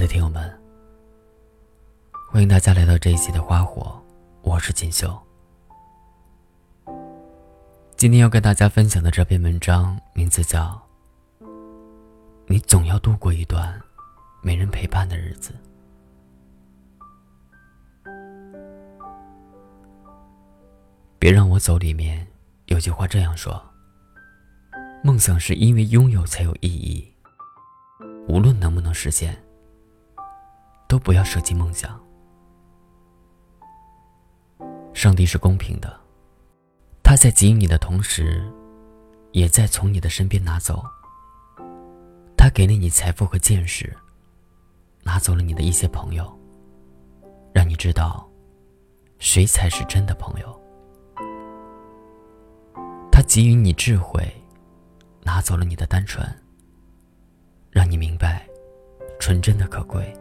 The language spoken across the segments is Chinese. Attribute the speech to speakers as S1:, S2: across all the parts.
S1: 的听友们，欢迎大家来到这一期的花火，我是锦绣。今天要跟大家分享的这篇文章名字叫《你总要度过一段没人陪伴的日子》。别让我走，里面有句话这样说：梦想是因为拥有才有意义，无论能不能实现。不要舍弃梦想。上帝是公平的，他在给予你的同时，也在从你的身边拿走。他给了你财富和见识，拿走了你的一些朋友，让你知道，谁才是真的朋友。他给予你智慧，拿走了你的单纯，让你明白，纯真的可贵。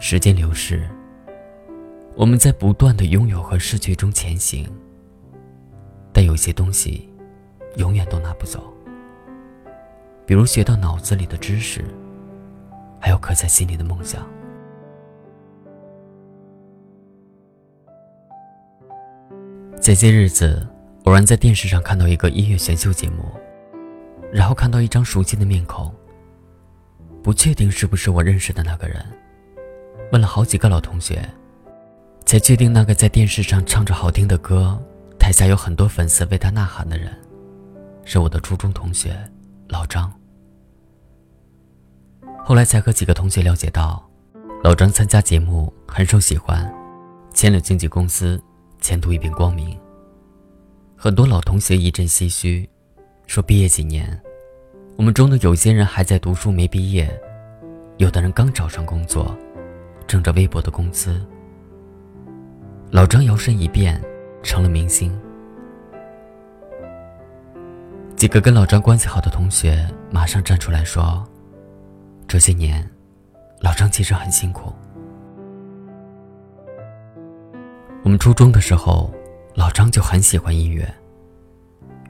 S1: 时间流逝，我们在不断的拥有和失去中前行。但有些东西，永远都拿不走。比如学到脑子里的知识，还有刻在心里的梦想。前些日子，偶然在电视上看到一个音乐选秀节目，然后看到一张熟悉的面孔。不确定是不是我认识的那个人。问了好几个老同学，才确定那个在电视上唱着好听的歌，台下有很多粉丝为他呐喊的人，是我的初中同学老张。后来才和几个同学了解到，老张参加节目很受喜欢，签了经纪公司，前途一片光明。很多老同学一阵唏嘘，说毕业几年，我们中的有些人还在读书没毕业，有的人刚找上工作。挣着微薄的工资，老张摇身一变成了明星。几个跟老张关系好的同学马上站出来说：“这些年，老张其实很辛苦。”我们初中的时候，老张就很喜欢音乐，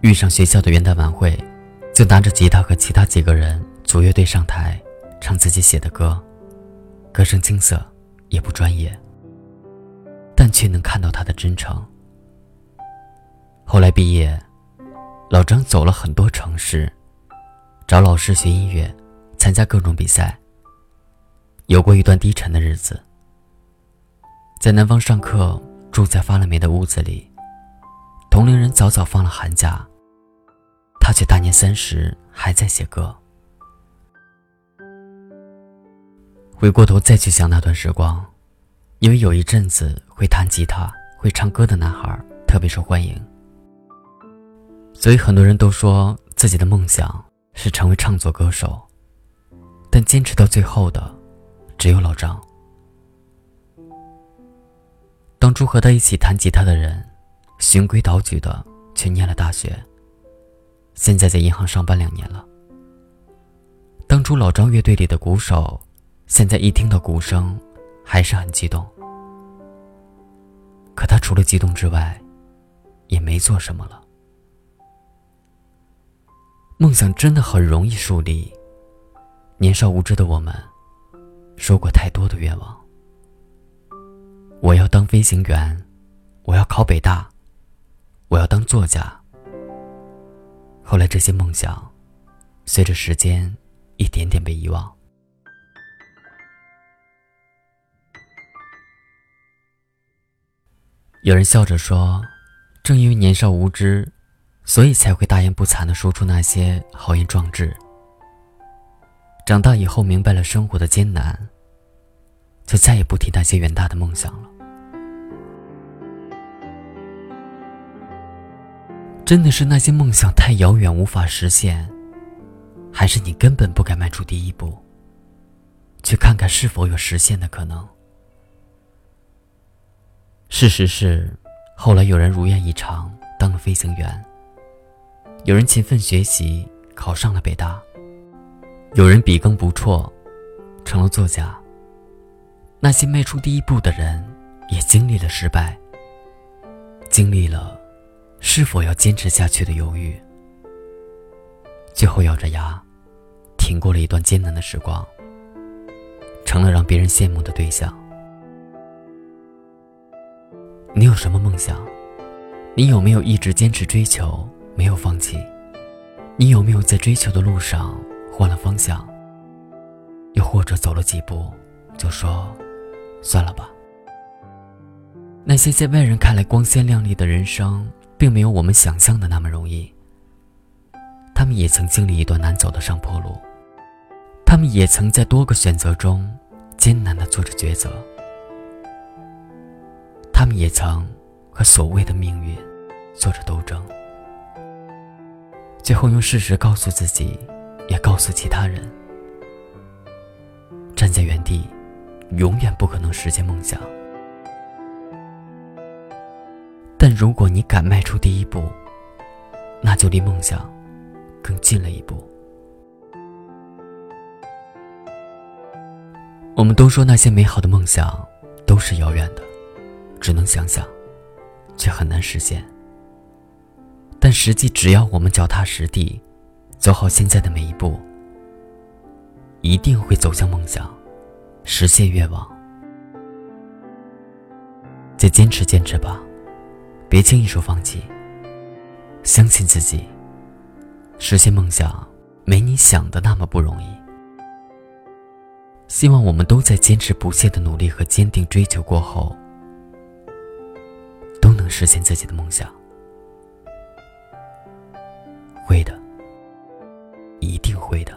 S1: 遇上学校的元旦晚会，就拿着吉他和其他几个人组乐队上台，唱自己写的歌。歌声青涩，也不专业，但却能看到他的真诚。后来毕业，老张走了很多城市，找老师学音乐，参加各种比赛。有过一段低沉的日子，在南方上课，住在发了霉的屋子里，同龄人早早放了寒假，他却大年三十还在写歌。回过头再去想那段时光，因为有一阵子会弹吉他、会唱歌的男孩特别受欢迎，所以很多人都说自己的梦想是成为唱作歌手。但坚持到最后的，只有老张。当初和他一起弹吉他的人，循规蹈矩的去念了大学，现在在银行上班两年了。当初老张乐队里的鼓手。现在一听到鼓声，还是很激动。可他除了激动之外，也没做什么了。梦想真的很容易树立。年少无知的我们，说过太多的愿望。我要当飞行员，我要考北大，我要当作家。后来这些梦想，随着时间一点点被遗忘。有人笑着说：“正因为年少无知，所以才会大言不惭地说出那些豪言壮志。长大以后明白了生活的艰难，就再也不提那些远大的梦想了。真的是那些梦想太遥远无法实现，还是你根本不敢迈出第一步，去看看是否有实现的可能？”事实是，后来有人如愿以偿当了飞行员，有人勤奋学习考上了北大，有人笔耕不辍，成了作家。那些迈出第一步的人，也经历了失败，经历了是否要坚持下去的犹豫，最后咬着牙，挺过了一段艰难的时光，成了让别人羡慕的对象。你有什么梦想？你有没有一直坚持追求，没有放弃？你有没有在追求的路上换了方向？又或者走了几步，就说算了吧？那些在外人看来光鲜亮丽的人生，并没有我们想象的那么容易。他们也曾经历一段难走的上坡路，他们也曾在多个选择中艰难的做着抉择，也曾和所谓的命运做着斗争。最后用事实告诉自己，也告诉其他人：站在原地，永远不可能实现梦想。但如果你敢迈出第一步，那就离梦想更近了一步。我们都说那些美好的梦想都是遥远的，只能想想，却很难实现。但实际，只要我们脚踏实地，走好现在的每一步，一定会走向梦想，实现愿望。再坚持坚持吧，别轻易说放弃。相信自己，实现梦想没你想的那么不容易。希望我们都在坚持不懈的努力和坚定追求过后，能实现自己的梦想。会的，一定会的。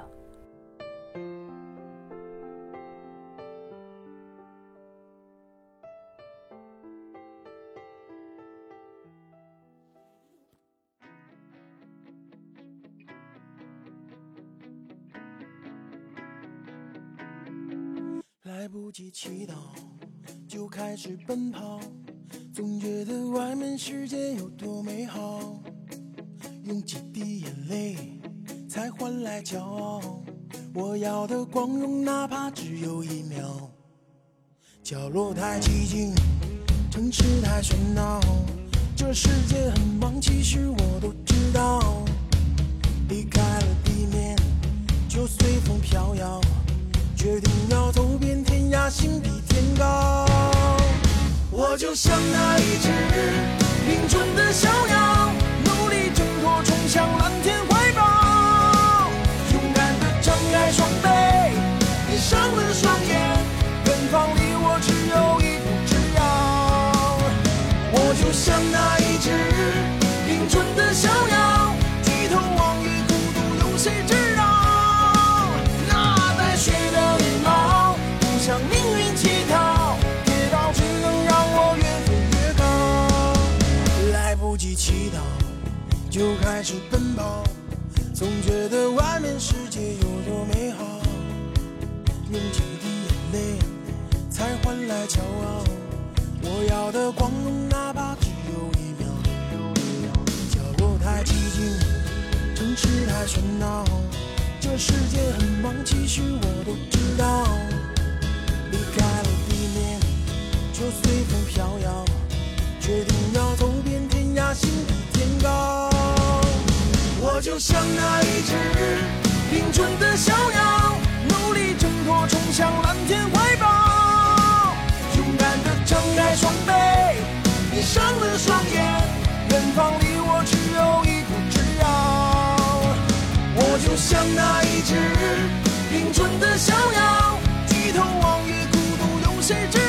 S2: 来不及祈祷，就开始奔跑，总觉得外面世界有多美好。用几滴眼泪才换来骄傲，我要的光荣哪怕只有一秒。角落太寂静，城市太喧闹，这世界很忙，其实我都知道。离开了地面，就随风飘摇，决定要走遍天涯，心比天高。我就像那一只林中的小鸟。努力挣脱冲向蓝天怀抱，勇敢的张开双臂，闭上了双眼，远方离我只有一步之遥。我就像那一只英俊的小鸟，低头望月，孤独有谁知道？那带血的羽毛，不向命运乞讨，就开始奔跑，总觉得外面世界有多美好。用几滴眼泪才换来骄傲，我要的光荣哪怕只有一秒。角落太寂静，城市太喧闹，这世界很忙，其实我都知道。离开了地面，就随风飘摇，决定要走遍天涯，心比天高。我就像那一只英俊的小鸟，努力挣脱，冲向蓝天怀抱。勇敢的张开双臂，闭上了双眼，远方离我只有一步之遥。我就像那一只英俊的小鸟，低头望月，孤独有谁知